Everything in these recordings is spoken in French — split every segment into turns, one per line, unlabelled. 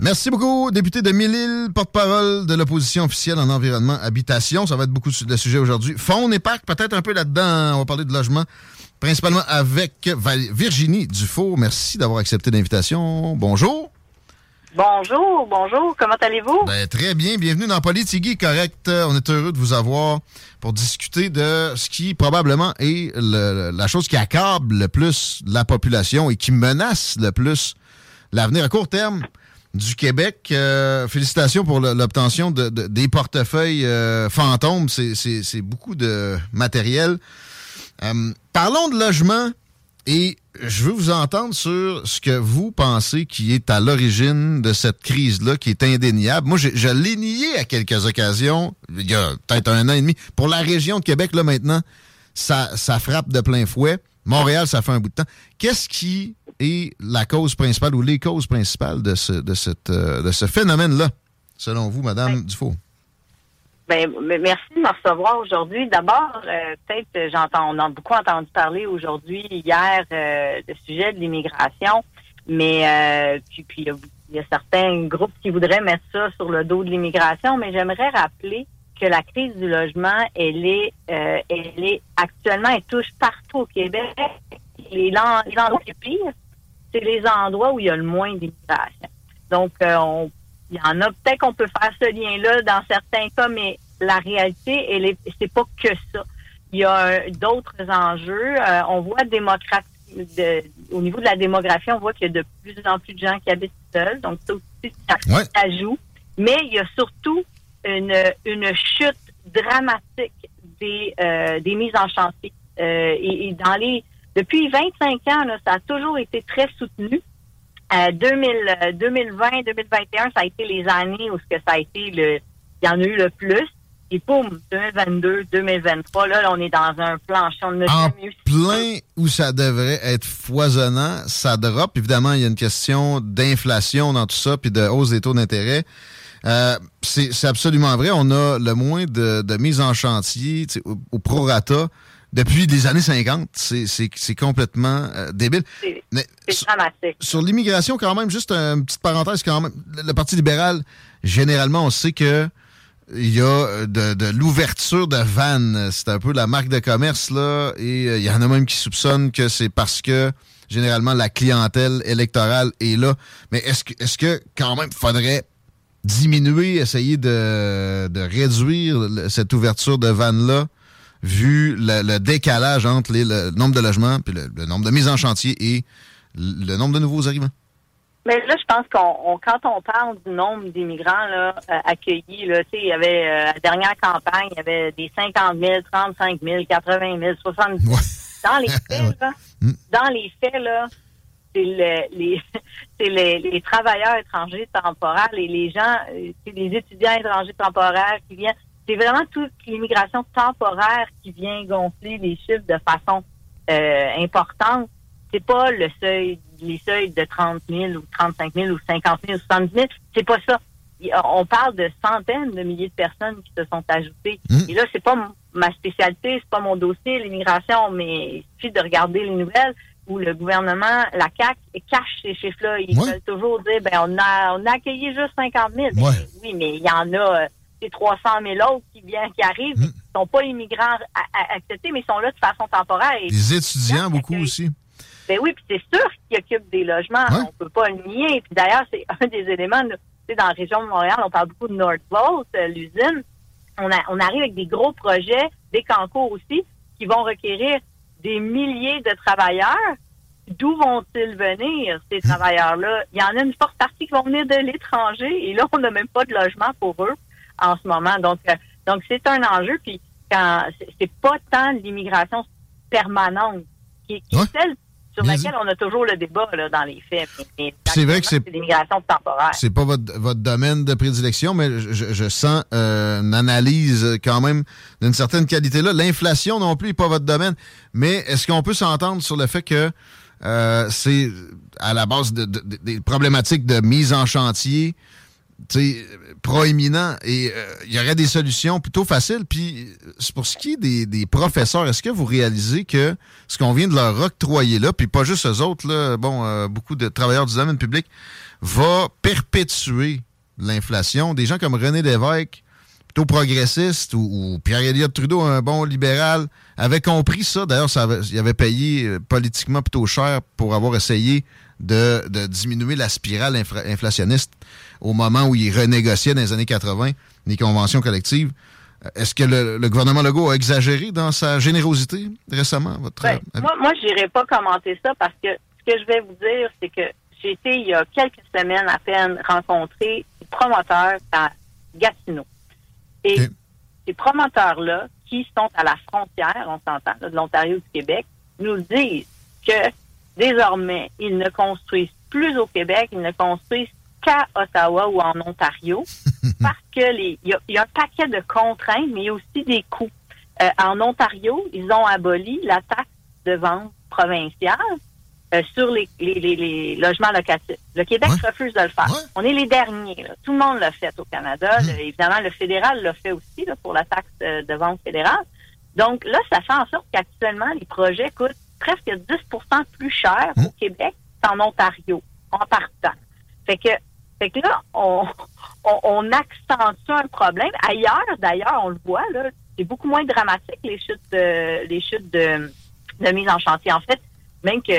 Merci beaucoup, député de Mille-Îles, porte-parole de l'opposition officielle en environnement, habitation. Ça va être beaucoup de sujets aujourd'hui. Fonds et parc, peut-être un peu là-dedans. On va parler de logement, principalement avec Virginie Dufour. Merci d'avoir accepté l'invitation. Bonjour.
Bonjour, bonjour. Comment allez-vous?
Ben, très bien. Bienvenue dans Politigui, correct. On est heureux de vous avoir pour discuter de ce qui probablement est la chose qui accable le plus la population et qui menace le plus l'avenir à court terme du Québec. Euh, félicitations pour l'obtention de, des portefeuilles euh, fantômes. C'est beaucoup de matériel. Euh, parlons de logement et je veux vous entendre sur ce que vous pensez qui est à l'origine de cette crise-là, qui est indéniable. Moi, je, je l'ai nié à quelques occasions, il y a peut-être un an et demi. Pour la région de Québec, là, maintenant, ça, ça frappe de plein fouet. Montréal, ça fait un bout de temps. Qu'est-ce qui est la cause principale ou les causes principales de ce, de cette, euh, de ce phénomène-là, selon vous, Madame Dufault?
Ben, merci de me recevoir aujourd'hui. D'abord, euh, peut-être j'entends, on a beaucoup entendu parler aujourd'hui, hier, euh, du sujet de l'immigration, mais puis, puis il y a certains groupes qui voudraient mettre ça sur le dos de l'immigration, mais j'aimerais rappeler que la crise du logement, elle est, elle est actuellement, elle touche partout au Québec. Les, les endroits les pires, c'est les endroits où il y a le moins d'immigration. Donc, euh, il y en a peut-être qu'on peut faire ce lien-là dans certains cas, mais la réalité, elle est, c'est pas que ça. Il y a d'autres enjeux. Euh, on voit de, au niveau de la démographie, on voit qu'il y a de plus en plus de gens qui habitent seuls. Donc, ça aussi, ça, joue. Mais il y a surtout une, une chute dramatique des, euh, des mises en chantier. et, dans les depuis 25 ans, ça a toujours été très soutenu. Euh, 2000, 2020, 2021, ça a été les années où ce que ça a été le, il y en a eu le plus. Et boum, 2022, 2023, là, on est dans un planchon de
En plein où ça devrait être foisonnant, ça drop. Évidemment, il y a une question d'inflation dans tout ça, puis de hausse des taux d'intérêt. Euh, c'est absolument vrai. On a le moins de, de mise en chantier au, au prorata depuis les années 50. C'est complètement euh, débile.
C'est dramatique.
Sur l'immigration, quand même, juste une petite parenthèse, quand même, le Parti libéral, généralement, on sait que il y a euh, de, l'ouverture de vannes. C'est un peu la marque de commerce, là, et euh, il y en a même qui soupçonnent que c'est parce que généralement la clientèle électorale est là. Mais est-ce que, est-ce que quand même, faudrait diminuer, essayer de, de réduire cette ouverture de vannes-là? Vu le, décalage entre le nombre de logements puis le, nombre de mises en chantier et le nombre de nouveaux arrivants?
Mais là, je pense qu'on quand on parle du nombre d'immigrants là, euh, accueillis, là, il y avait euh, la dernière campagne, il y avait des 50 000, 35 000, 80 000, 70 000. Dans les faits, là, mm. dans les faits, là, c'est les, les, les, travailleurs étrangers temporaires, les, les gens, euh, c'est les étudiants étrangers temporaires qui viennent c'est vraiment toute l'immigration temporaire qui vient gonfler les chiffres de façon euh, importante. C'est pas le seuil, les seuils de 30 000 ou 35 000 ou 50 000 ou 70 000. C'est pas ça. On parle de centaines de milliers de personnes qui se sont ajoutées. Mmh. Et là, c'est pas ma spécialité, c'est pas mon dossier, l'immigration, mais il suffit de regarder les nouvelles où le gouvernement, la CAC, cache ces chiffres-là. Ils veulent toujours dire, ben on a, on a accueilli juste 50 000. oui, mais il y en a. Ces 300 000 autres qui viennent, qui arrivent, ne hmm. sont pas immigrants acceptés, mais sont là de façon temporaire.
Les étudiants, beaucoup aussi.
Ben oui, puis c'est sûr qu'ils occupent des logements,
Ouais.
on peut pas le nier. Puis d'ailleurs, c'est un des éléments, tu sais, dans la région de Montréal, on parle beaucoup de Northvolt, euh, l'usine. On, a, on arrive avec des gros projets, des cancours aussi, qui vont requérir des milliers de travailleurs. D'où vont-ils venir, ces travailleurs-là? Il y en a une forte partie qui vont venir de l'étranger, et là, on n'a même pas de logement pour eux en ce moment. Donc, euh, donc c'est un enjeu. Puis, quand c'est- pas tant l'immigration permanente qui, qui
Ouais.
est celle sur
Bien
laquelle on a toujours le débat là, dans les faits.
C'est vrai que c'est-
l'immigration temporaire.
C'est pas votre, votre domaine de prédilection, mais je, sens euh, une analyse quand même d'une certaine qualité là. L'inflation non plus n'est pas votre domaine, mais est-ce qu'on peut s'entendre sur le fait que euh, c'est à la base de- de- de- des problématiques de mise en chantier, proéminent et euh, il y aurait des solutions plutôt faciles. Puis pour ce qui est des, professeurs, est-ce que vous réalisez que ce qu'on vient de leur octroyer là, puis pas juste eux autres, là, bon, euh, beaucoup de travailleurs du domaine public, va perpétuer l'inflation? Des gens comme René Lévesque, plutôt progressiste, ou, Pierre-Éliott Trudeau, un bon libéral, avait compris ça. D'ailleurs, ça avait- avait payé euh, politiquement plutôt cher pour avoir essayé de, de diminuer la spirale infra- inflationniste au moment où il renégociait dans les années 80 les conventions collectives. Euh, Est-ce que le, le gouvernement Legault a exagéré dans sa générosité récemment? Votre
Ben,
avis?
moi, moi je n'irai pas commenter ça parce que ce que je vais vous dire, c'est que j'ai été, il y a quelques semaines à peine, rencontrer des promoteurs à Gatineau. Et ces promoteurs-là, qui sont à la frontière, on s'entend, de l'Ontario et du Québec, nous disent que désormais, ils ne construisent plus au Québec, ils ne construisent qu'à Ottawa ou en Ontario, parce que les, il y, y a un paquet de contraintes, mais il y a aussi des coûts. Euh, en Ontario, ils ont aboli la taxe de vente provinciale euh, sur les, les, les, les logements locatifs. Le Québec
Ouais.
refuse de le faire.
Ouais.
On est les derniers. là. Tout le monde l'a fait au Canada. Le- évidemment, le fédéral l'a fait aussi là, pour la taxe euh, de vente fédérale. Donc là, ça fait en sorte qu'actuellement, les projets coûtent presque 10% plus cher au Québec qu'en Ontario, en partant. Fait que, fait que là, on, on, on accentue un problème. Ailleurs, d'ailleurs, on le voit, là, c'est beaucoup moins dramatique, les chutes de, les chutes de, de mise en chantier. En fait, même que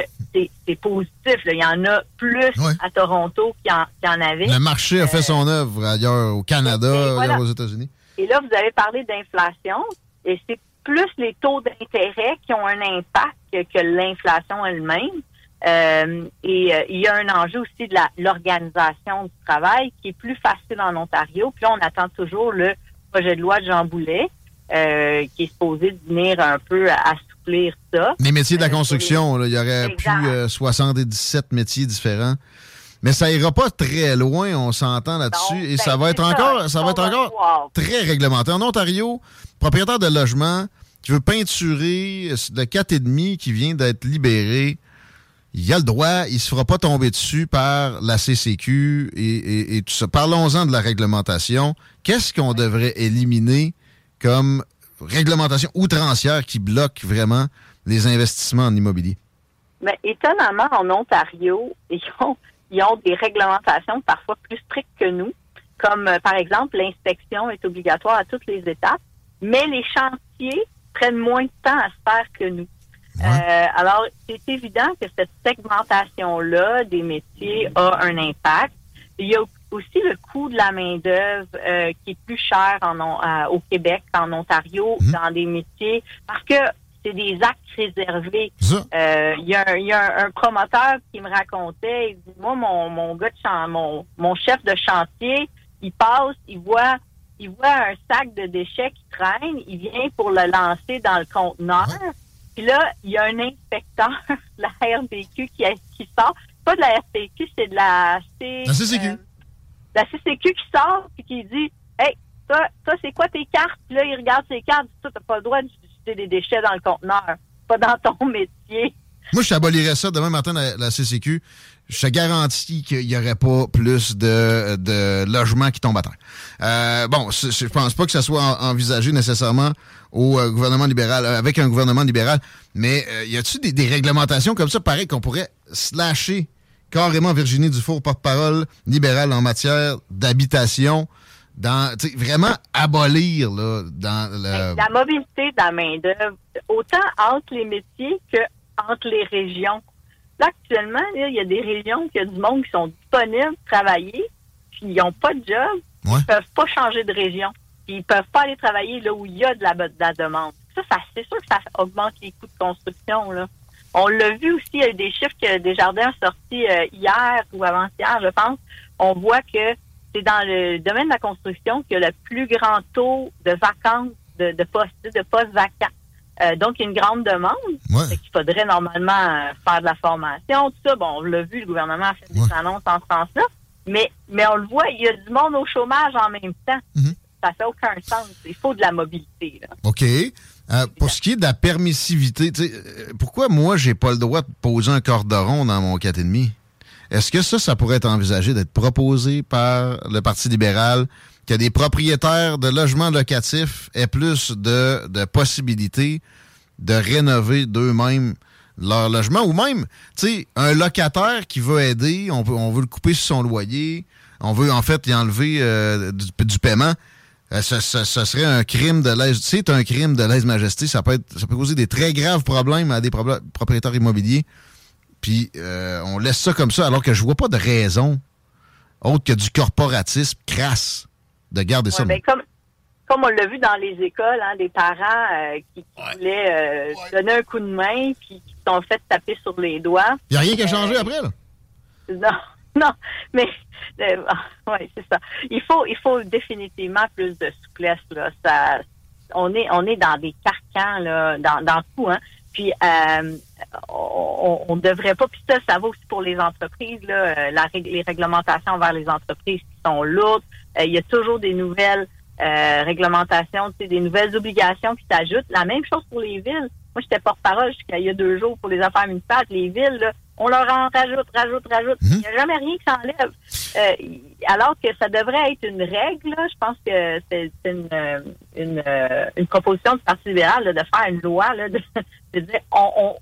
c'est positif. là. Il y en a plus
Ouais.
à Toronto qu'il y, en- avait.
Le marché a fait son œuvre ailleurs au Canada,
et voilà.
ailleurs aux États-Unis.
Et là, vous avez parlé d'inflation, et c'est plus les taux d'intérêt qui ont un impact que, l'inflation elle-même. Euh, et euh, il y a un enjeu aussi de l'organisation du travail qui est plus facile en Ontario. Puis là, on attend toujours le projet de loi de Jean Boulet, euh, qui est supposé venir un peu assouplir ça.
Les métiers de la construction, là, il y aurait
Exact.
plus euh, 77 métiers différents. Mais ça ira pas très loin, on s'entend là-dessus. Et
ben,
ça va être encore, ça va être encore
voir.
très réglementé. En Ontario, propriétaire de logement qui veut peinturer euh, le 4,5 qui vient d'être libéré, il a le droit, il se fera pas tomber dessus par la CCQ et, et- et tout ça. Parlons-en de la réglementation. Qu'est-ce qu'on devrait éliminer comme réglementation outrancière qui bloque vraiment les investissements en immobilier?
Mais étonnamment, en Ontario, ils ont, ils ont des réglementations parfois plus strictes que nous, comme euh, par exemple l'inspection est obligatoire à toutes les étapes, mais les chantiers prennent moins de temps à se faire que nous.
Ouais.
Euh, alors, c'est évident que cette segmentation-là des métiers a un impact. Il y a aussi le coût de la main-d'œuvre euh, qui est plus cher en, euh, au Québec qu'en Ontario
Mhm.
dans des métiers parce que c'est des actes réservés. Euh, Il y a, un, il y a un, un promoteur qui me racontait, il dit, moi, mon, mon gars de chan- mon, mon chef de chantier, il passe, il voit, il voit un sac de déchets qui traîne, il vient pour le lancer dans le conteneur. Puis là, il y a un inspecteur de la RBQ qui, qui sort. Pas de la RBQ, c'est de la C,
La CCQ.
euh, la CCQ qui sort puis qui dit Hey, toi, toi c'est quoi tes cartes? Puis là, il regarde ses cartes, il dit, t'as pas le droit des déchets dans le conteneur. Pas dans ton métier.
moi, je t'abolirais ça demain matin, la, la CCQ. Je te garantis qu'il n'y aurait pas plus de, de logements qui tombent à terre. Euh, bon, je pense pas que ça soit en- envisagé nécessairement au euh, gouvernement libéral, euh, avec un gouvernement libéral, mais euh, y a-tu des, des réglementations comme ça, pareil, qu'on pourrait slasher carrément Virginie Dufour, porte-parole libérale en matière d'habitation, dans vraiment abolir là, dans le...
La mobilité de la main-d'œuvre, autant entre les métiers que entre les régions. Là, actuellement, il y a des régions qui y a du monde qui sont disponibles pour travailler, puis ils n'ont pas de job,
Ouais.
ils peuvent pas changer de région, puis ils peuvent pas aller travailler là où il y a de la, de la demande. Ça, ça c'est sûr que ça augmente les coûts de construction. Là. On l'a vu aussi, il y a eu des chiffres que Desjardins a sortis euh, hier ou avant-hier, je pense. On voit que c'est dans le domaine de la construction qu'il y a le plus grand taux de vacances de, de postes, de postes vacants. Euh, donc, il y a une grande demande.
Ouais.
Qu'il faudrait normalement euh, faire de la formation, tout ça. Bon, on l'a vu, le gouvernement a fait des
Ouais.
annonces en ce sens-là. Mais, mais on le voit, il y a du monde au chômage en même temps.
Mhm.
Ça fait aucun sens. Il faut de la mobilité. Là.
OK. Euh, pour ce qui est de la permissivité, pourquoi moi, j'ai pas le droit de poser un cordon dans mon 4,5? Est-ce que ça, ça pourrait être envisagé d'être proposé par le Parti libéral, que des propriétaires de logements locatifs aient plus de, possibilités de rénover d'eux-mêmes leur logement, ou même, tu sais, un locataire qui veut aider, on, veut le couper sur son loyer, on veut en fait y enlever euh, du, paiement. Euh, ce, serait un crime de lèse. C'est un crime de lèse-majesté. Ça peut être, ça peut causer des très graves problèmes à des propriétaires immobiliers. Puis euh, on laisse ça comme ça, alors que je vois pas de raison autre que du corporatisme crasse de garder ça.
Ben, comme, comme on l'a vu dans les écoles, hein, des parents euh, qui, qui voulaient euh, donner un coup de main puis qui se sont fait taper sur les doigts.
Il n'y a rien qui a changé après, là?
Non, non, mais euh, ouais, c'est ça. Il faut, il faut définitivement plus de souplesse là. Ça, on est, on est dans des carcans là, dans, dans tout, hein. Puis euh, on, on devrait pas. Puis ça, ça va aussi pour les entreprises là. euh, la, les réglementations envers les entreprises qui sont lourdes. Euh, il y a toujours des nouvelles euh, réglementations, tu sais, des nouvelles obligations qui s'ajoutent. La même chose pour les villes. Moi, j'étais porte-parole jusqu'à il y a deux jours pour les affaires municipales. Les villes, là, on leur en rajoute, rajoute, rajoute. Il n'y a jamais rien qui s'enlève. Euh, alors que ça devrait être une règle, là. je pense que c'est une, euh, une, euh, une proposition du Parti libéral là, de faire une loi, là, de, de dire on, on,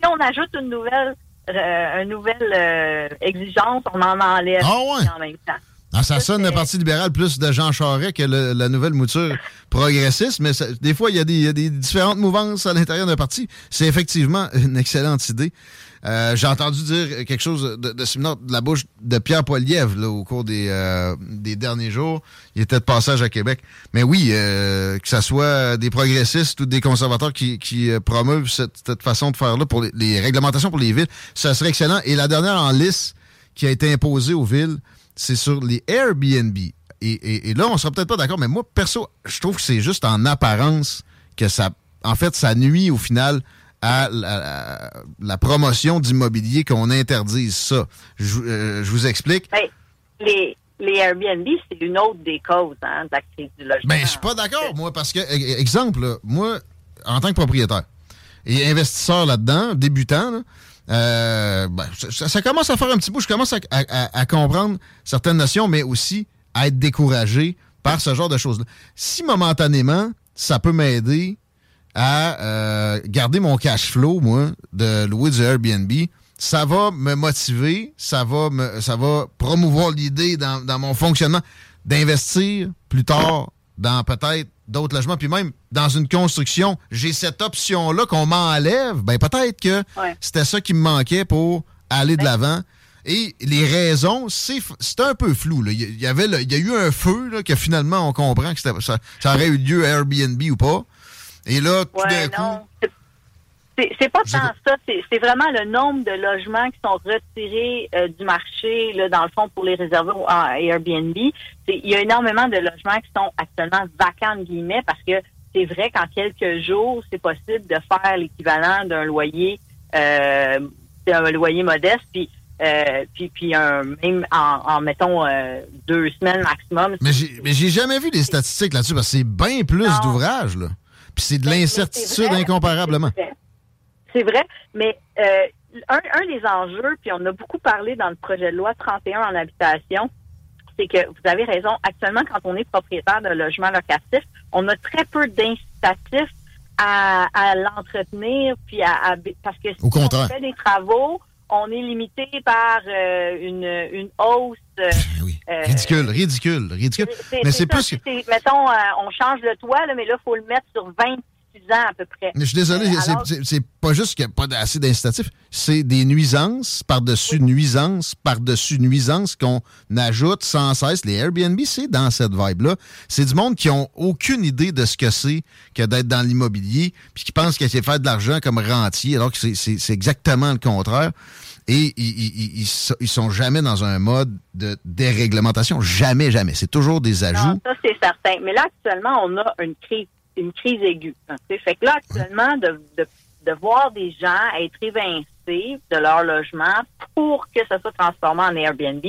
si on ajoute une nouvelle euh, une nouvelle euh, exigence, on en enlève
Ah ouais?
en même temps.
Ah, ça sonne le Parti libéral plus de Jean Charest que le- la nouvelle mouture progressiste, mais ça- des fois, il y, a des, il y a des différentes mouvances à l'intérieur d'un parti. C'est effectivement une excellente idée. Euh, J'ai entendu dire quelque chose de, similaire de la bouche de Pierre Poilievre au cours des, euh, des derniers jours. Il était de passage à Québec. Mais oui, euh, que ce soit des progressistes ou des conservateurs qui, promeuvent cette, façon de faire-là pour les, réglementations pour les villes, ça serait excellent. Et la dernière en liste qui a été imposée aux villes, c'est sur les Airbnb. Et, et- et là, on sera peut-être pas d'accord, mais moi, perso, je trouve que c'est juste en apparence que ça, en fait, ça nuit au final à la, promotion d'immobilier qu'on interdise ça. Je, euh, je vous explique.
Ben, les, les Airbnb, c'est une autre des causes hein, de la crise du logement.
Ben, je suis pas d'accord, moi, parce que, e- exemple, là, moi, en tant que propriétaire et investisseur là-dedans, débutant, là, euh, ben, ça, ça commence à faire un petit bout. Je commence à- à comprendre certaines notions, mais aussi à être découragé par ce genre de choses-là. Si momentanément, ça peut m'aider à euh, garder mon cash flow, moi, de louer du Airbnb, ça va me motiver, ça va me, ça va promouvoir l'idée dans, dans mon fonctionnement d'investir plus tard dans peut-être d'autres logements, puis même dans une construction. J'ai cette option-là qu'on m'enlève. Ben peut-être que
Ouais.
c'était ça qui me manquait pour aller de
Ben-
l'avant. Et les raisons, c'est un peu flou. là. Il y, avait le- il y a eu un feu là, que finalement on comprend que ça, ça aurait eu lieu à Airbnb ou pas. Et là, tout
Ouais,
d'un coup.
C'est- pas tant ça, c'est vraiment le nombre de logements qui sont retirés euh, du marché, là, dans le fond, pour les réserver à Airbnb. Il y a énormément de logements qui sont actuellement vacants, guillemets, parce que c'est vrai qu'en quelques jours, c'est possible de faire l'équivalent d'un loyer, euh, d'un loyer modeste, puis euh, puis, puis un, même en, en mettons, euh, deux semaines maximum.
Mais j'ai, mais j'ai jamais vu des statistiques là-dessus parce que c'est bien plus d'ouvrages, là. Puis c'est de
mais
l'incertitude incomparablement.
C'est vrai. Mais euh, un, un des enjeux, puis on a beaucoup parlé dans le projet de loi 31 en habitation, c'est que vous avez raison, actuellement, quand on est propriétaire d'un logement locatif, on a très peu d'incitatifs à, à l'entretenir, puis à, à- parce que si
Au contraire.
on fait des travaux, on est limité par euh, une, une hausse. euh,
Ben oui.
euh,
Ridicule, ridicule, ridicule. Mais
c'est
plus que.
Mettons, euh, on change le toit, là, mais là, il faut le mettre sur 26 ans à peu près.
Mais je suis désolé,
Euh,
c'est-
alors-
c'est c'est pas juste qu'il n'y a pas assez d'incitatifs, c'est des nuisances par-dessus nuisances par-dessus nuisances qu'on ajoute sans cesse. Les Airbnb, c'est dans cette vibe-là. C'est du monde qui ont aucune idée de ce que c'est que d'être dans l'immobilier, puis qui pensent que c'est faire de l'argent comme rentier, alors que c'est- exactement le contraire. Et ils, ils sont jamais dans un mode de déréglementation. Jamais, jamais. C'est toujours des ajouts.
Non, ça, c'est certain. Mais là, actuellement, on a une crise, une crise aiguë. hein, fait que là, actuellement, de, de, de voir des gens être évincés de leur logement pour que ça soit transformé en Airbnb,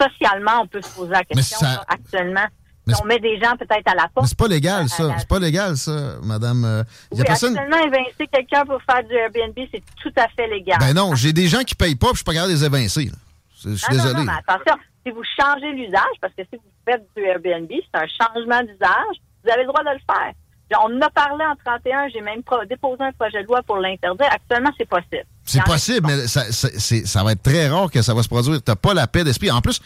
socialement, on peut se poser la question
ça-
là, actuellement.
Mais
on met des gens peut-être à la
Mais
porte.
c'est pas légal, ça.
la-
C'est pas légal, ça, madame. euh, y a personne.
actuellement, évincer quelqu'un pour faire du Airbnb, c'est tout à fait légal.
Ben non, j'ai des gens qui payent pas, puis je suis pas capable de les évincer. Je suis
Ah, non,
désolé.
non, mais attention, si vous changez l'usage, parce que si vous faites du Airbnb, c'est un changement d'usage, vous avez le droit de le faire. On en a parlé en 31, j'ai même déposé un projet de loi pour l'interdire. Actuellement, c'est possible.
C'est possible, mais ça, ça- c'est- ça va être très rare que ça va se produire. T'as pas la paix d'esprit. En plus,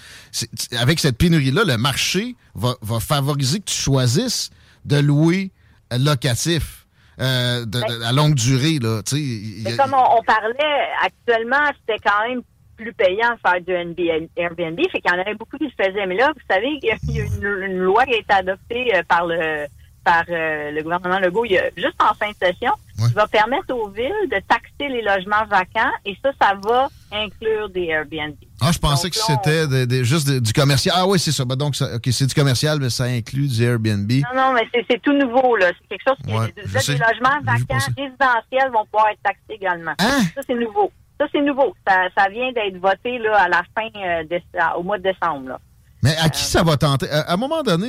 avec cette pénurie-là, le marché va, va favoriser que tu choisisses de louer locatif euh, de- de- à longue durée. Là, y
Mais comme on, on parlait, actuellement, c'était quand même plus payant de faire du NB Airbnb, fait qu'il y en avait beaucoup qui le faisaient. Mais là, vous savez, il y a il y a une, une loi qui a été adoptée euh, par le par euh, le gouvernement Legault il y a, juste en fin de session,
Ouais.
qui va permettre aux villes de taxer les logements vacants et ça, ça va inclure des Airbnb.
Ah, je pensais
Donc
que
on-
c'était des- des- juste du commercial. Ah oui, c'est ça. Ben donc, ça- ok, c'est du commercial, mais ça inclut du Airbnb.
Non, non, mais c'est tout nouveau, là. C'est quelque chose qui
Ouais,
là, des logements vacants résidentiels vont pouvoir être taxés également.
Hein?
Ça, c'est nouveau. Ça, c'est nouveau. Ça, ça vient d'être voté là, à la fin, euh, au mois de décembre. Là.
Mais à qui ça va tenter? À, à un moment donné,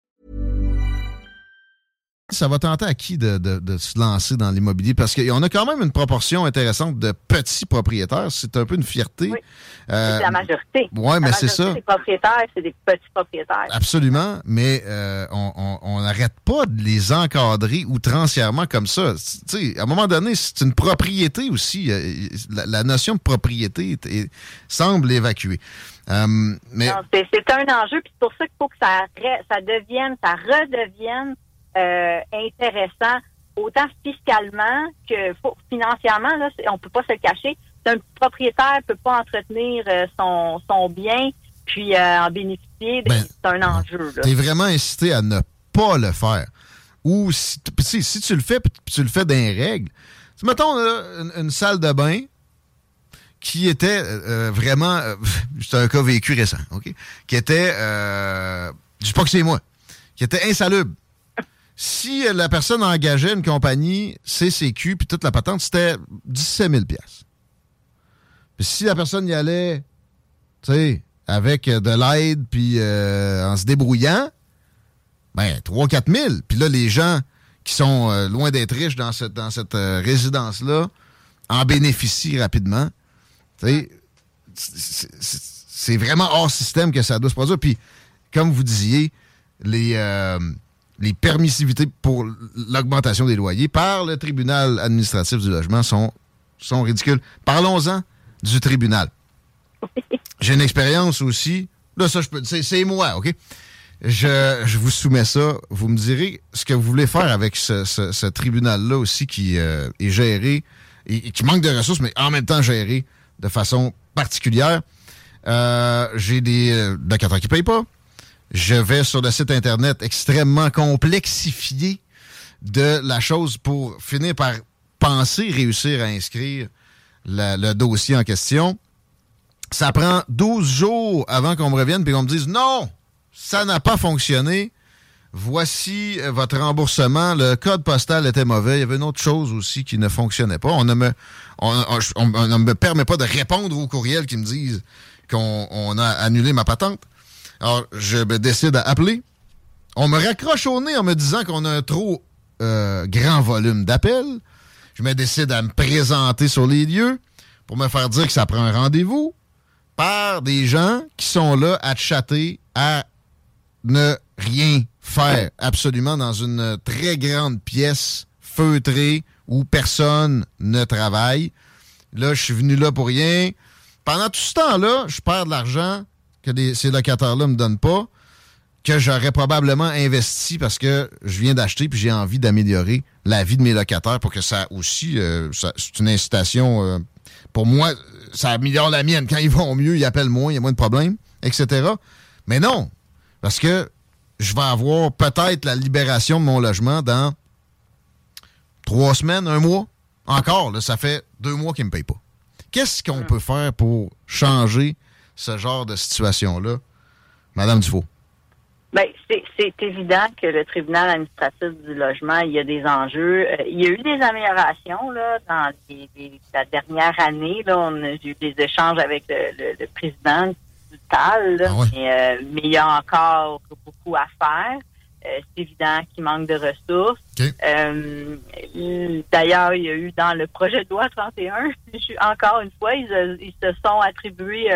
Ça va tenter à qui de, de- de se lancer dans l'immobilier? Parce qu'on a quand même une proportion intéressante de petits propriétaires. C'est un peu une fierté.
Oui.
Euh,
c'est la majorité.
ouais, mais c'est ça.
des propriétaires, c'est des petits propriétaires.
Absolument, mais euh, on- n'arrête pas de les encadrer outrancièrement comme ça. Tu sais, à un moment donné, c'est une propriété aussi. euh, La, la notion de propriété est- est- semble évacuée. Euh, mais
c'est un enjeu, puis c'est pour ça qu'il faut que ça devienne, ça redevienne euh, intéressant, autant fiscalement que financièrement. Là, on peut pas se le cacher. Un propriétaire peut pas entretenir euh, son, son bien puis euh, en bénéficier. ben,
Ben,
c'est un enjeu. Là.
t'es vraiment incité à ne pas le faire. Ou si, si, si tu le fais, tu le fais dans les règles. Tu sais, mettons là, une, une salle de bain qui était euh, vraiment, euh, c'est un cas vécu récent, ok, qui était, je dis pas que c'est moi, qui était insalubre. Si la personne engageait une compagnie CCQ puis toute la patente, c'était 17 000 pièces. Puis si la personne y allait, tu sais, avec euh, de l'aide puis euh, en se débrouillant, ben 3-4 000. Puis là, les gens qui sont euh, loin d'être riches dans cette, euh, résidence-là en bénéficient rapidement. Tu sais, c'est- vraiment hors système que ça doit se produire. Puis, comme vous disiez, les, les permissivités pour l'augmentation des loyers par le tribunal administratif du logement sont, sont ridicules. Parlons-en du tribunal. J'ai une expérience aussi. Là, ça, je peux. C'est moi, OK? Je, je vous soumets ça. Vous me direz ce que vous voulez faire avec ce, ce- ce tribunal-là aussi qui euh, est géré et, et qui manque de ressources, mais en même temps géré de façon particulière. Euh, J'ai des euh, locataires qui ne payent pas. Je vais sur le site Internet extrêmement complexifié de la chose pour finir par penser réussir à inscrire le dossier en question. Ça prend 12 jours avant qu'on me revienne et qu'on me dise non, ça n'a pas fonctionné. Voici euh, votre remboursement. Le code postal était mauvais. Il y avait une autre chose aussi qui ne fonctionnait pas. On ne me, on, ne me permet pas de répondre aux courriels qui me disent qu'on a annulé ma patente. Alors, je me décide à appeler. On me raccroche au nez en me disant qu'on a un trop euh, grand volume d'appels. Je me décide à me présenter sur les lieux pour me faire dire que ça prend un rendez-vous par des gens qui sont là à chatter, à ne rien faire absolument dans une très grande pièce feutrée où personne ne travaille. Là, je suis venu là pour rien. Pendant tout ce temps-là, je perds de l'argent que ces locataires-là ne me donnent pas, que j'aurais probablement investi parce que je viens d'acheter puis j'ai envie d'améliorer la vie de mes locataires pour que ça aussi, euh, c'est une incitation. Euh, pour moi, ça améliore la mienne. Quand ils vont mieux, ils appellent moins, il y a moins de problèmes, etc. Mais non, parce que je vais avoir peut-être la libération de mon logement dans trois semaines, un mois. Encore, là, ça fait deux mois qu'ils ne me payent pas. Qu'est-ce qu'on peut faire pour changer ce genre de situation-là, Madame Dufault?
Bien, c'est évident que le tribunal administratif du logement, il y a des enjeux. Euh, il y a eu des améliorations là dans la dernière année. Là, on a eu des échanges avec le, président du TAL, ah euh, mais, il y a encore beaucoup à faire. Euh, c'est évident qu'il manque de ressources. D'ailleurs, il y a eu dans le projet de loi 31, encore une fois, ils, ils se sont attribués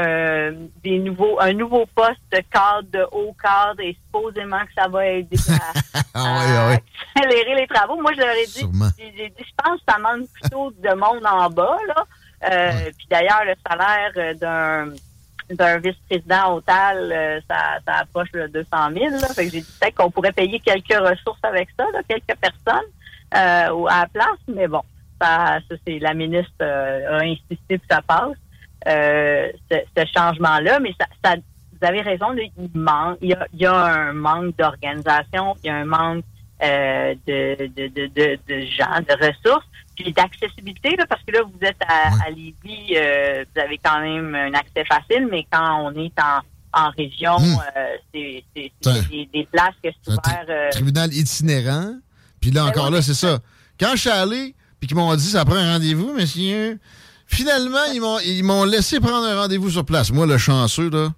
euh, des nouveaux, un nouveau poste de cadre, de haut cadre, et supposément que ça va aider à, ah accélérer les travaux. Moi, je leur ai dit, je pense que ça manque plutôt de monde en bas, là. Euh, puis d'ailleurs, le salaire euh, d'un d'un vice-président au TAL, ça, ça, approche le 200 000. Là. Fait que j'ai dit peut-être qu'on pourrait payer quelques ressources avec ça, là, quelques personnes euh, à la place. Mais bon, ça, ça c'est la ministre a insisté que ça passe. Euh, ce, changement-là, mais ça, vous avez raison, il manque, il y a, un manque d'organisation, il y a un manque euh, de, de, de, de, gens, de ressources, puis d'accessibilité, parce que là, vous êtes à, à Lévis, euh, vous avez quand même un accès facile, mais quand on est en, en région, hmm. c'est des, des, places que c'est ouvert.
tribunal itinérant, puis là ben encore là, c'est ça. Quand je suis allé, puis qu'ils m'ont dit ça prend un rendez-vous, monsieur, Finalement, ils m'ont, laissé prendre un rendez-vous sur place. Moi, le chanceux, là,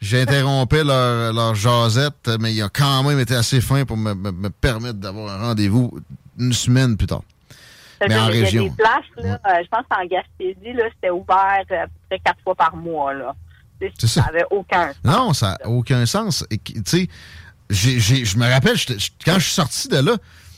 j'ai interrompu leur, leur jasette, mais ils ont quand même été assez fins pour me, permettre d'avoir un rendez-vous une semaine plus tard.
Mais en région. Il y a des places, là, euh, je pense qu'en Gaspésie, là, c'était ouvert euh, à peu près quatre fois par mois. Là. C'est ça. n'avait aucun sens.
Non, ça n'a aucun sens. Tu sais, je me rappelle, quand je suis sorti de là,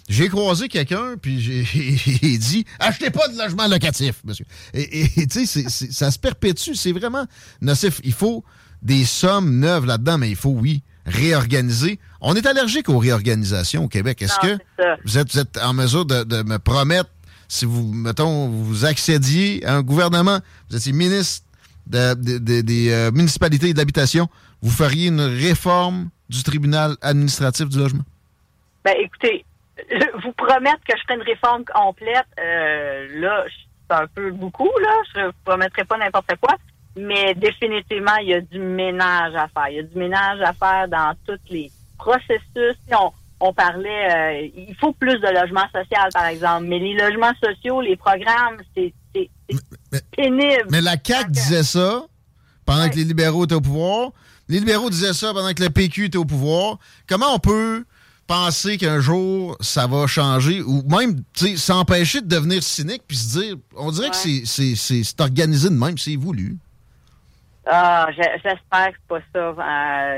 j'ai croisé quelqu'un, puis j'ai dit Achetez pas de logement locatif, monsieur. Et tu sais, ça se perpétue. C'est vraiment nocif. Il faut des sommes neuves là-dedans, mais il faut, oui, réorganiser. On est allergique aux réorganisations au Québec. Est-ce que vous êtes, êtes, en mesure de, me promettre, si vous, mettons, vous accédiez à un gouvernement, vous étiez ministre des euh, municipalités et de l'habitation, vous feriez une réforme du tribunal administratif du logement?
Ben, écoutez, vous promettre que je ferai une réforme complète, euh, là, c'est un peu beaucoup, là. Je vous promettrai pas n'importe quoi. Mais définitivement, il y a du ménage à faire. Il y a du ménage à faire dans tous les processus. On, on parlait, euh, il faut plus de logements sociaux, par exemple. Mais les logements sociaux, les programmes, c'est pénible.
Mais la CAQ disait ça pendant que les libéraux étaient au pouvoir. Les libéraux disaient ça pendant que le PQ était au pouvoir. Comment on peut penser qu'un jour ça va changer ou même s'empêcher de devenir cynique puis se dire on dirait que c'est organisé de même, c'est voulu.
Ah, j'espère que c'est pas ça.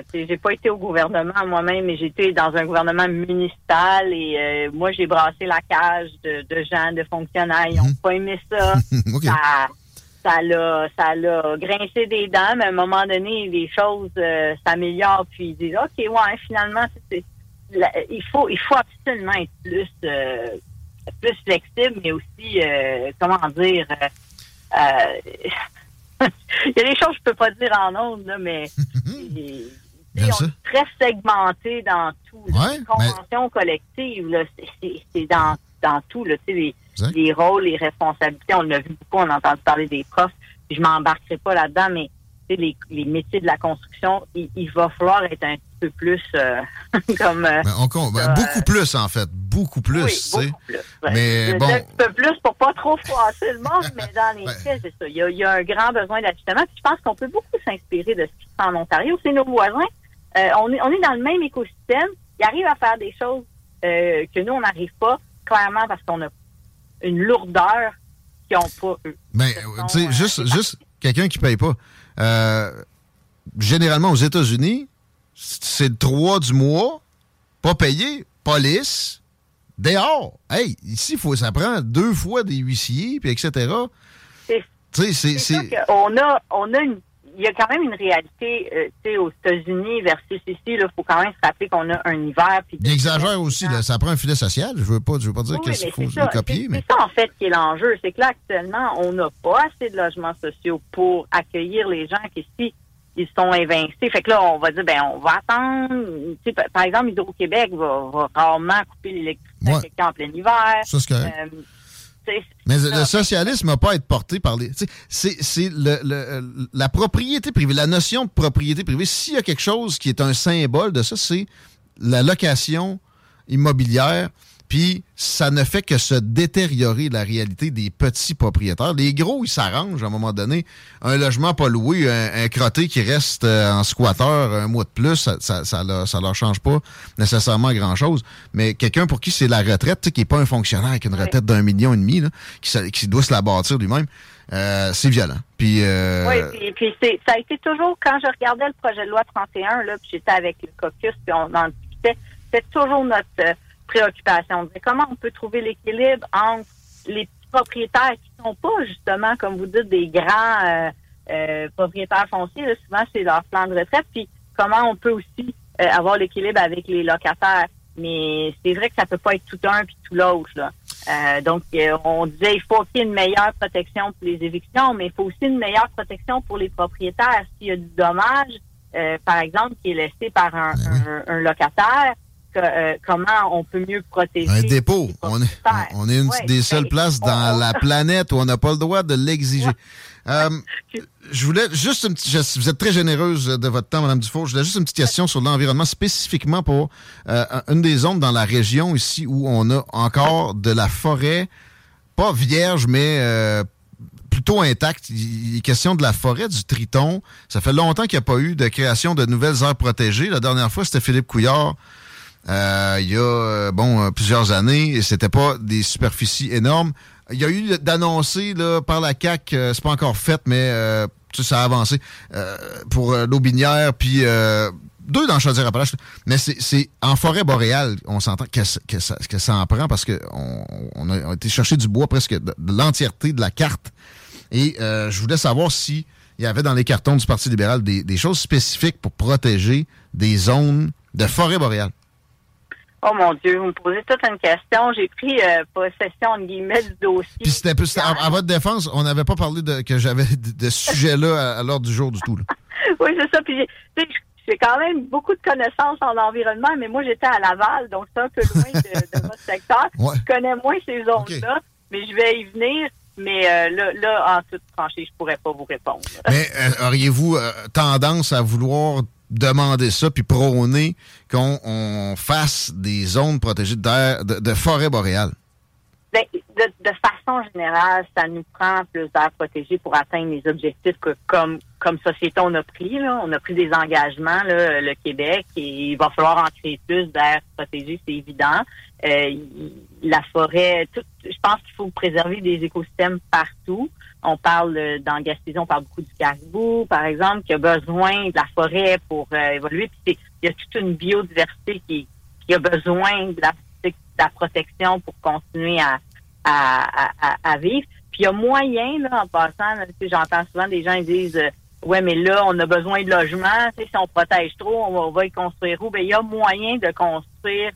Euh, j'ai pas été au gouvernement moi-même, mais j'étais dans un gouvernement municipal et euh, moi j'ai brassé la cage de, gens, de fonctionnaires. Ils n'ont mhm. pas aimé ça. Ça l'a ça l'a grincé des dents, mais à un moment donné, les choses euh, s'améliorent, puis ils disent OK, ouais, finalement, c'est il faut il faut absolument être plus euh, plus flexible, mais aussi euh, comment dire euh, il y a des choses que je peux pas dire en ondes, mais on est très segmenté dans tout.
Ouais,
les conventions collectives, là, c'est, dans, dans tout. Là, les, les rôles, les responsabilités. On l'a vu beaucoup, on a entendu parler des profs. Je m'embarquerai pas là-dedans, mais les, les métiers de la construction, il, il va falloir être un peu plus euh, comme... euh,
Ben, on ben,
euh,
beaucoup plus, en fait. Beaucoup plus,
oui, beaucoup plus. ouais.
Mais
Je
bon.
Un petit peu plus pour pas trop froisser le monde, mais dans les faits, c'est ça. Il y, a, il y a un grand besoin d'ajustement. Puis je pense qu'on peut beaucoup s'inspirer de ce qui se fait en Ontario. C'est nos voisins. Euh, on, est, on est dans le même écosystème. Ils arrivent à faire des choses euh, que nous, on n'arrive pas, clairement parce qu'on a une lourdeur qu'ils n'ont pas eux.
Ben, tu sais, juste, juste quelqu'un qui paye pas. Euh, généralement, aux États-Unis, c'est le 3 du mois, pas payé, police, dehors. Hey, ici, faut, ça prend deux fois des huissiers, puis etc.
C'est- qu'on a, on a une, il y a quand même une réalité, euh, tu sais, aux États-Unis versus ici, il faut quand même se rappeler qu'on a un hiver. Puis
Il exagère aussi, là, ça prend un filet social. Je veux pas, je veux pas dire
Oui,
qu'il faut le
ça.
copier, mais...
C'est ça, en fait, qui est l'enjeu. C'est que là, actuellement, on n'a pas assez de logements sociaux pour accueillir les gens qui, ici, ils sont évincés. Fait que là, on va dire, ben, on va attendre. Tu sais, par- exemple, Hydro-Québec va, va rarement couper l'électricité
Ouais.
en plein hiver.
Ça, c'est correct.
Euh,
Mais le socialisme n'a pas à être porté par les. c'est le, le- la propriété privée, la notion de propriété privée. S'il y a quelque chose qui est un symbole de ça, c'est la location immobilière. Puis ça ne fait que se détériorer la réalité des petits propriétaires. Les gros, ils s'arrangent à un moment donné. Un logement pas loué, un, un crotté qui reste euh, en squatteur un mois de plus, ça, ça, ça, leur, ça leur change pas nécessairement grand-chose. Mais quelqu'un pour qui c'est la retraite, qui n'est pas un fonctionnaire avec une retraite d'un million et demi, là, qui, doit se la bâtir lui-même, euh, c'est violent. Puis, euh,
Oui, puis, puis c'est, ça a été toujours, quand je regardais le projet de loi 31, là, puis j'étais avec le caucus, puis on en discutait, c'était toujours notre euh, préoccupation. Comment on peut trouver l'équilibre entre les petits propriétaires qui sont pas, justement, comme vous dites, des grands euh, euh, propriétaires fonciers, là, souvent c'est leur plan de retraite, puis comment on peut aussi euh, avoir l'équilibre avec les locataires. Mais c'est vrai que ça peut pas être tout un puis tout l'autre, là. Euh, donc, euh, on disait il faut qu'il y ait une meilleure protection pour les évictions, mais il faut aussi une meilleure protection pour les propriétaires. S'il y a du dommage, euh, par exemple, qui est laissé par un,
Ben
un- un locataire, euh, comment on peut mieux protéger
un dépôt. On est,
propriétaires.
on est une
Ouais,
des seules
ben,
places dans
on-
la planète où on n'a pas le droit de l'exiger. Euh, je voulais juste une petite. Vous êtes très généreuse de votre temps, Mme Dufour. Je voulais juste une petite question sur l'environnement, spécifiquement pour euh, une des zones dans la région ici où on a encore de la forêt, pas vierge, mais euh, plutôt intacte. Il est question de la forêt du Triton. Ça fait longtemps qu'il n'y a pas eu de création de nouvelles aires protégées. La dernière fois, c'était Philippe Couillard. Euh, il y a euh, bon euh, plusieurs années c'était pas des superficies énormes. Il y a eu d'annoncer par la CAC, c'est pas encore fait, mais euh, ça a avancé euh, pour euh, l'Aubinière puis euh, deux dans Chaudière-Appalaches. Mais c'est- en forêt boréale, on s'entend que, que, ça, que ça en prend parce que on, a, été chercher du bois presque de, de l'entièreté de la carte. Et euh, je voulais savoir si il y avait dans les cartons du Parti libéral des, des choses spécifiques pour protéger des zones de forêt boréale.
Oh mon Dieu, vous me posez toute une question. J'ai pris euh, possession, en guillemets, du dossier.
Puis c'était plus- à, à votre défense, on n'avait pas parlé de que j'avais de, de ce sujet-là à, à l'ordre du jour du tout. là.
Oui, c'est ça. Puis j'ai- quand même beaucoup de connaissances en environnement, mais moi, j'étais à Laval, donc c'est un peu loin de, de votre secteur.
Ouais.
Je connais moins ces zones-là, mais je vais y venir. Mais euh, là, là, en toute franchise, je pourrais pas vous répondre.
Mais euh, auriez-vous euh, tendance à vouloir demander ça puis prôner qu'on on fasse des zones protégées d'air- de, de forêt boréale?
Ben, de, de façon générale, ça nous prend plus d'air protégé pour atteindre les objectifs que comme comme société on a pris. Là. On a pris des engagements, là, le Québec, et il va falloir en créer plus d'air protégé, c'est évident. Euh, la forêt, tout, je pense qu'il faut préserver des écosystèmes partout. On parle dans Gaspésie, on parle beaucoup du caribou, par exemple, qui a besoin de la forêt pour euh, évoluer. Puis il y a toute une biodiversité qui, qui a besoin de la, la protection pour continuer à, à, à, à vivre. Puis il y a moyen, là, en passant, là, tu sais, j'entends souvent des gens qui disent euh, Ouais, mais là, on a besoin de tu sais, si on protège trop, on va, on va y construire où? Ben, il y a moyen de construire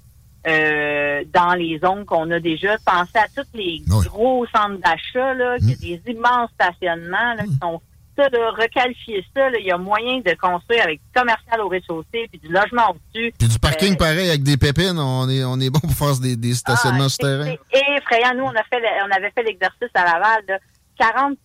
euh, dans les zones qu'on a déjà. Pensez à tous les
Oui.
gros centres d'achat, là, qui a des immenses stationnements là, qui sont ça, là, requalifier ça, là, il y a moyen de construire avec du commercial au rez-de-chaussée, puis du logement au-dessus.
Puis du parking
Euh,
pareil avec des pépines, on est, on est bon pour faire des, des stationnements
Ah,
souterrains.
effrayant. Nous, on, a fait on avait fait l'exercice à Laval. là. 40 du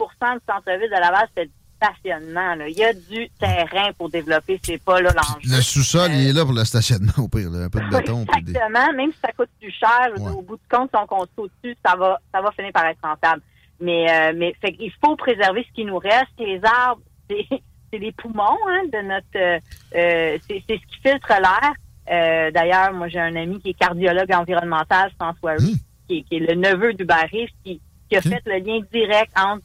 centre-ville de Laval, c'est du stationnement. là. Il y a du terrain pour développer. C'est pas là l'enjeu.
Le sous-sol,
Euh,
il est là pour le stationnement, au pire. là. Un peu de béton. des-
Exactement. Même si ça coûte plus cher,
Ouais.
au bout du compte, si on construit au-dessus, ça va, ça va finir par être rentable. Mais, euh, mais fait qu'il faut préserver ce qui nous reste. Les arbres, c'est, c'est les poumons hein, de notre. euh, euh, c'est, c'est ce qui filtre l'air. Euh, d'ailleurs, moi, j'ai un ami qui est cardiologue environnemental, François
Hmm.
qui, est- qui est le neveu du Barry, qui, qui a fait le lien direct entre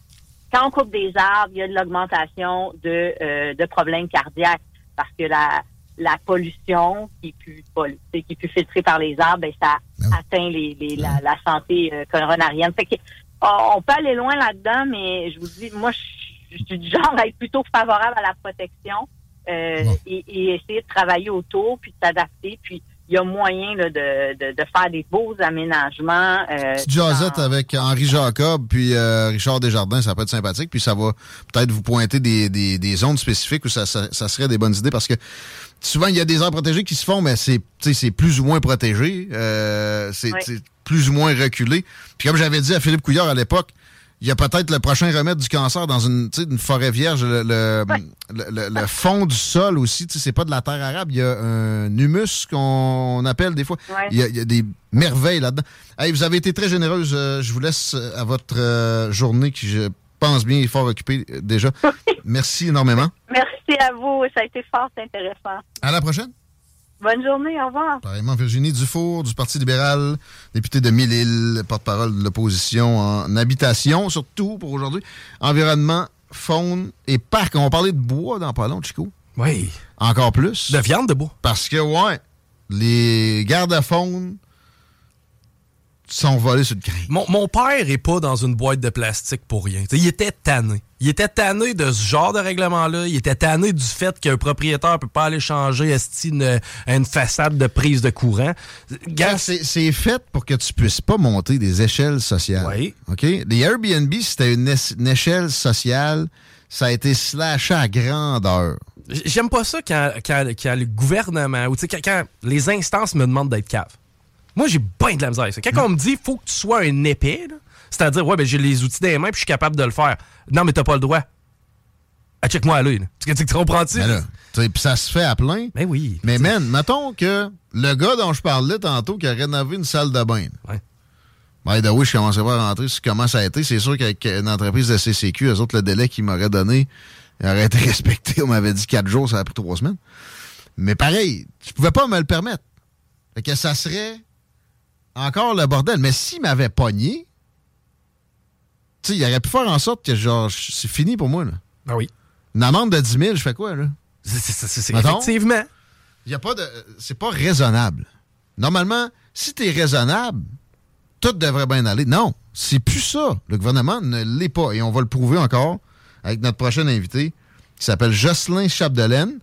quand on coupe des arbres, il y a de l'augmentation de, de problèmes cardiaques parce que la, la pollution qui pollu- qui filtrée par les arbres, ben, ça
Ah
atteint les, les- la, la santé coronarienne. Fait que, on peut aller loin là-dedans, mais je vous dis, moi, je, je suis du genre à être plutôt favorable à la protection euh,
Bon.
et, et essayer de travailler autour, puis de s'adapter, puis il y a moyen là, de, de, de faire des beaux aménagements. Euh,
Petite jasette avec Henri Jacob puis euh, Richard Desjardins, ça peut être sympathique. Puis ça va peut-être vous pointer des, des, des zones spécifiques où ça, ça, ça serait des bonnes idées parce que souvent, il y a des aires protégées qui se font, mais c'est plus ou moins protégé. euh, c'est
Oui.
plus ou moins reculé. Puis comme j'avais dit à Philippe Couillard à l'époque, il y a peut-être le prochain remède du cancer dans une, une forêt vierge. Le, le, le- le- le fond du sol aussi, c'est pas de la terre arabe. Il y a un humus qu'on appelle des fois. Il, y a, il y a des merveilles là-dedans. Hey, vous avez été très généreuse. Euh, je vous laisse euh, à votre journée qui, je pense bien, est fort occupée euh, déjà. Merci énormément.
Merci à vous, ça a été fort intéressant.
À la prochaine.
Bonne journée, au revoir.
Pareillement, Virginie Dufour du Parti libéral, députée de Mille-Îles, porte-parole de l'opposition en habitation, surtout pour aujourd'hui. Environnement, faune et parc. On va parler de bois dans pas long, Chico.
Oui.
Encore plus.
De viande de bois.
Parce que, ouais, les gardes à faune sont volés sur le crin.
Mon, mon père est pas dans une boîte de plastique pour rien. T'sais, il était tanné. Il était tanné de ce genre de règlement-là. Il était tanné du fait qu'un propriétaire peut pas aller changer une, une façade de prise de courant.
C'est fait pour que tu puisses pas monter des échelles sociales.
Oui.
OK? Les Airbnb, c'était une, une échelle sociale. Ça a été slashé à grandeur.
J'aime pas ça quand, quand, quand le gouvernement ou quand les instances me demandent d'être cave. Moi, j'ai bien de la misère. Quand on me dit faut que tu sois un là, c'est-à-dire, ouais, ben, j'ai les outils des mains puis je suis capable de le faire. Non, mais t'as pas le droit. Ah, check-moi à l'œil. là. Tu tu comprends-tu?
Mais là, tu sais, puis ça se fait à plein.
Ben oui.
Mais man, mettons que le gars dont je parlais tantôt qui a rénové une salle de bain.
Ouais.
By the way, je commençais pas à rentrer sur comment ça a été. C'est sûr qu'avec une entreprise de CCQ, eux autres, le délai qu'ils m'auraient donné aurait été respecté. On m'avait dit quatre jours, ça a pris trois semaines. Mais pareil, je pouvais pas me le permettre. Fait que ça serait encore le bordel. Mais s'il m'avait pogné, tu sais, il aurait pu faire en sorte que, genre, c'est fini pour moi, là.
Ah oui.
Une amende de 10 000, je fais quoi, là?
C'est-. Effectivement.
Il a pas de. C'est pas raisonnable. Normalement, si tu es raisonnable, tout devrait bien aller. Non, c'est plus ça. Le gouvernement ne l'est pas. Et on va le prouver encore avec notre prochain invité qui s'appelle Jocelyn Chapdelaine,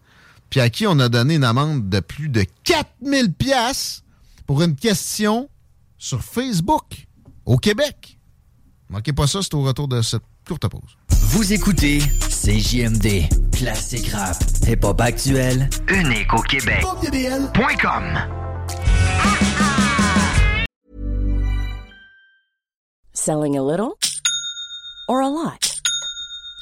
puis à qui on a donné une amende de plus de 4000 pièces pour une question sur Facebook au Québec. Manquez pas ça, c'est au retour de cette courte pause.
Vous écoutez CJMD, classique rap, hip-hop actuel, unique au Québec. Com.
Selling a little or a lot?